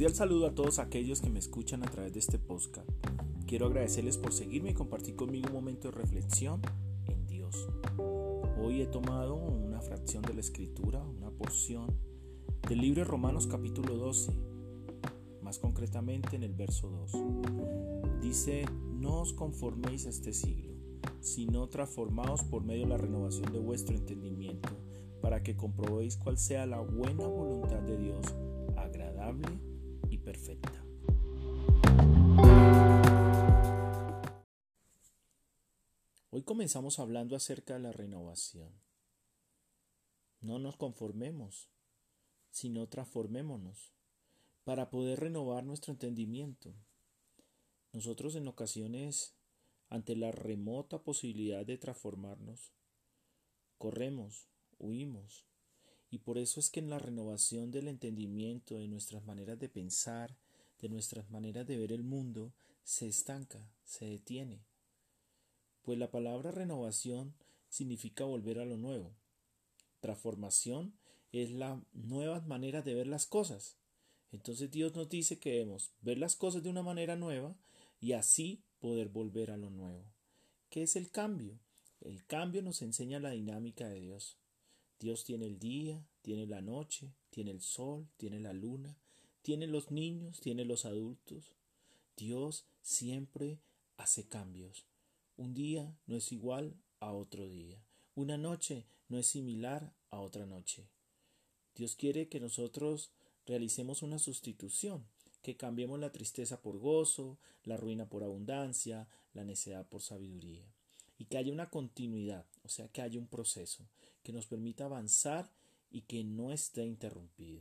Cordial saludo a todos aquellos que me escuchan a través de este podcast. Quiero agradecerles por seguirme y compartir conmigo un momento de reflexión en Dios. Hoy he tomado una fracción de la escritura, una porción del libro de Romanos capítulo 12, más concretamente en el verso 2. Dice, no os conforméis a este siglo, sino transformaos por medio de la renovación de vuestro entendimiento, para que comprobéis cuál sea la buena voluntad de Dios, agradable Hoy comenzamos hablando acerca de la renovación. No nos conformemos, sino transformémonos para poder renovar nuestro entendimiento. Nosotros en ocasiones, ante la remota posibilidad de transformarnos, corremos, huimos, y por eso es que en la renovación del entendimiento, de nuestras maneras de pensar, de nuestras maneras de ver el mundo, se estanca, se detiene. Pues la palabra renovación significa volver a lo nuevo. Transformación es la nueva manera de ver las cosas. Entonces Dios nos dice que debemos ver las cosas de una manera nueva y así poder volver a lo nuevo. ¿Qué es el cambio? El cambio nos enseña la dinámica de Dios. Dios tiene el día, tiene la noche, tiene el sol, tiene la luna, tiene los niños, tiene los adultos. Dios siempre hace cambios. Un día no es igual a otro día. Una noche no es similar a otra noche. Dios quiere que nosotros realicemos una sustitución, que cambiemos la tristeza por gozo, la ruina por abundancia, la necedad por sabiduría, y que haya una continuidad, o sea, que haya un proceso que nos permita avanzar y que no esté interrumpido.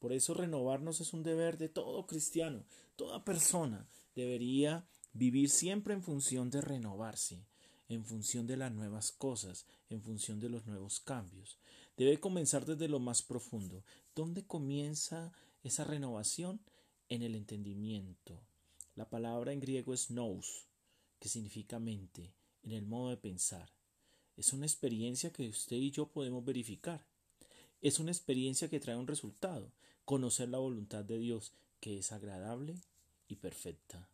Por eso renovarnos es un deber de todo cristiano, toda persona debería vivir siempre en función de renovarse, en función de las nuevas cosas, en función de los nuevos cambios. Debe comenzar desde lo más profundo. ¿Dónde comienza esa renovación? En el entendimiento. La palabra en griego es nous, que significa mente, en el modo de pensar. Es una experiencia que usted y yo podemos verificar. Es una experiencia que trae un resultado, conocer la voluntad de Dios, que es agradable y perfecta.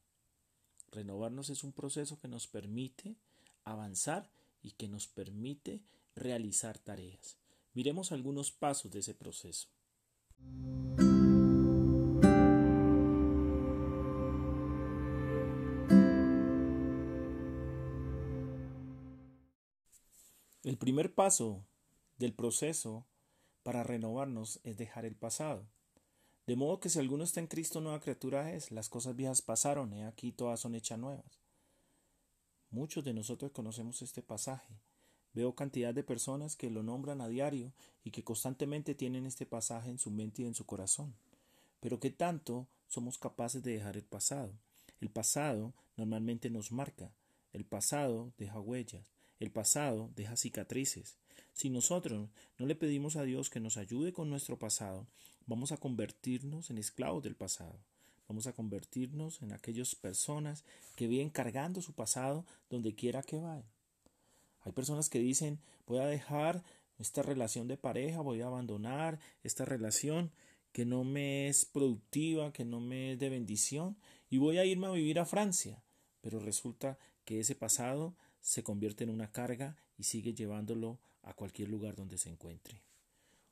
Renovarnos es un proceso que nos permite avanzar y que nos permite realizar tareas. Miremos algunos pasos de ese proceso. El primer paso del proceso para renovarnos es dejar el pasado. De modo que si alguno está en Cristo, nueva criatura es. Las cosas viejas pasaron, y aquí todas son hechas nuevas. Muchos de nosotros conocemos este pasaje. Veo cantidad de personas que lo nombran a diario y que constantemente tienen este pasaje en su mente y en su corazón. Pero ¿qué tanto somos capaces de dejar el pasado? El pasado normalmente nos marca. El pasado deja huellas. El pasado deja cicatrices. Si nosotros no le pedimos a Dios que nos ayude con nuestro pasado, vamos a convertirnos en esclavos del pasado. Vamos a convertirnos en aquellas personas que vienen cargando su pasado donde quiera que vayan. Hay personas que dicen voy a dejar esta relación de pareja, voy a abandonar esta relación que no me es productiva, que no me es de bendición y voy a irme a vivir a Francia. Pero resulta que ese pasado se convierte en una carga y sigue llevándolo a cualquier lugar donde se encuentre.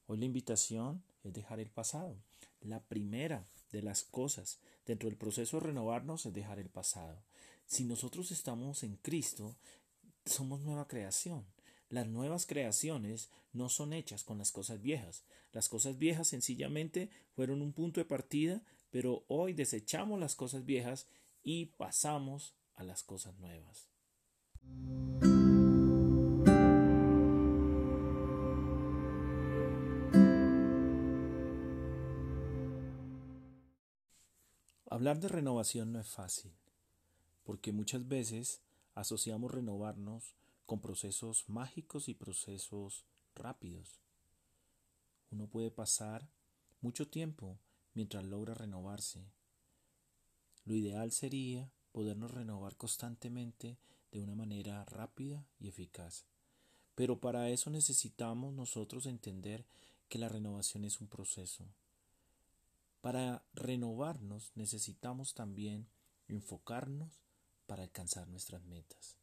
Hoy la invitación es dejar el pasado. La primera de las cosas dentro del proceso de renovarnos es dejar el pasado. Si nosotros estamos en Cristo, somos nueva creación. Las nuevas creaciones no son hechas con las cosas viejas. Las cosas viejas sencillamente fueron un punto de partida, pero hoy desechamos las cosas viejas y pasamos a las cosas nuevas. Hablar de renovación no es fácil, porque muchas veces asociamos renovarnos con procesos mágicos y procesos rápidos. Uno puede pasar mucho tiempo mientras logra renovarse. Lo ideal sería podernos renovar constantemente de una manera rápida y eficaz. Pero para eso necesitamos nosotros entender que la renovación es un proceso. Para renovarnos necesitamos también enfocarnos para alcanzar nuestras metas.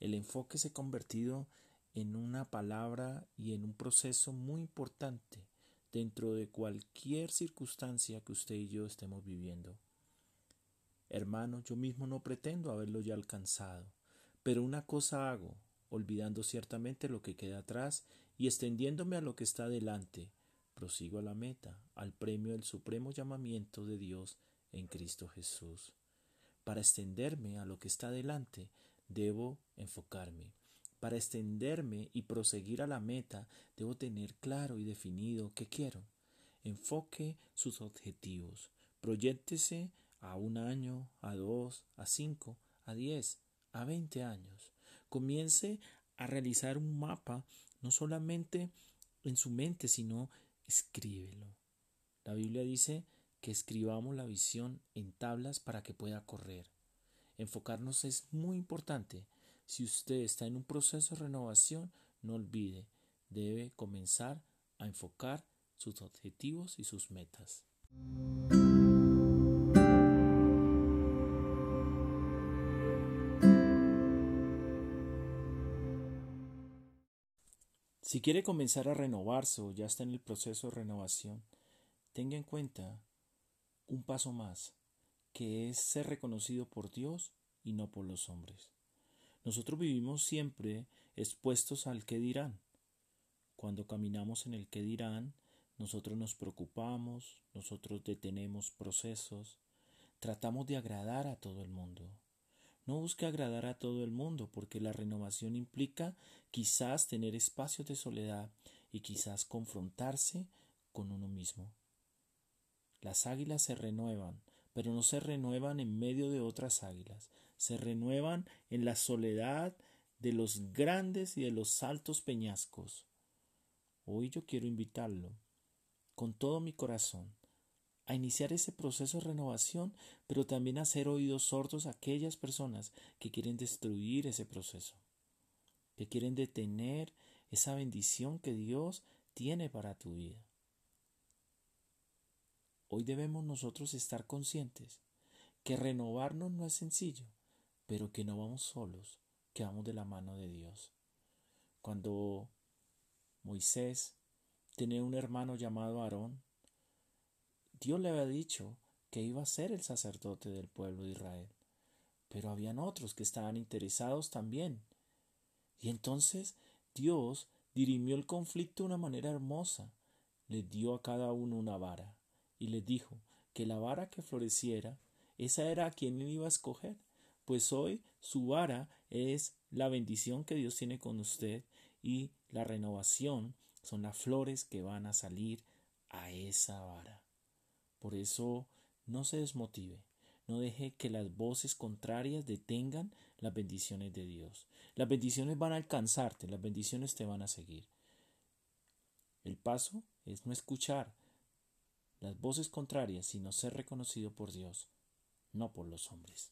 El enfoque se ha convertido en una palabra y en un proceso muy importante dentro de cualquier circunstancia que usted y yo estemos viviendo. Hermano, yo mismo no pretendo haberlo ya alcanzado, pero una cosa hago, olvidando ciertamente lo que queda atrás y extendiéndome a lo que está delante, prosigo a la meta, al premio del supremo llamamiento de Dios en Cristo Jesús. Para extenderme a lo que está delante, debo enfocarme. Para extenderme y proseguir a la meta, debo tener claro y definido qué quiero. Enfoque sus objetivos. Proyéctese a un año, a dos, a cinco, a diez, a veinte años. Comience a realizar un mapa, no solamente en su mente, sino escríbelo. La Biblia dice que escribamos la visión en tablas para que pueda correr. Enfocarnos es muy importante. Si usted está en un proceso de renovación, no olvide, debe comenzar a enfocar sus objetivos y sus metas. Si quiere comenzar a renovarse o ya está en el proceso de renovación, tenga en cuenta un paso más, que es ser reconocido por Dios y no por los hombres. Nosotros vivimos siempre expuestos al que dirán. Cuando caminamos en el que dirán, nosotros nos preocupamos, nosotros detenemos procesos, tratamos de agradar a todo el mundo. No busque agradar a todo el mundo porque la renovación implica quizás tener espacios de soledad y quizás confrontarse con uno mismo. Las águilas se renuevan, pero no se renuevan en medio de otras águilas, se renuevan en la soledad de los grandes y de los altos peñascos. Hoy yo quiero invitarlo, con todo mi corazón, a iniciar ese proceso de renovación, pero también a hacer oídos sordos a aquellas personas que quieren destruir ese proceso, que quieren detener esa bendición que Dios tiene para tu vida. Hoy debemos nosotros estar conscientes que renovarnos no es sencillo, pero que no vamos solos, que vamos de la mano de Dios. Cuando Moisés tenía un hermano llamado Aarón, Dios le había dicho que iba a ser el sacerdote del pueblo de Israel, pero habían otros que estaban interesados también. Y entonces Dios dirimió el conflicto de una manera hermosa, le dio a cada uno una vara y le dijo que la vara que floreciera, esa era a quien él iba a escoger, pues hoy su vara es la bendición que Dios tiene con usted y la renovación son las flores que van a salir a esa vara. Por eso no se desmotive, no deje que las voces contrarias detengan las bendiciones de Dios. Las bendiciones van a alcanzarte, las bendiciones te van a seguir. El paso es no escuchar las voces contrarias, sino ser reconocido por Dios, no por los hombres.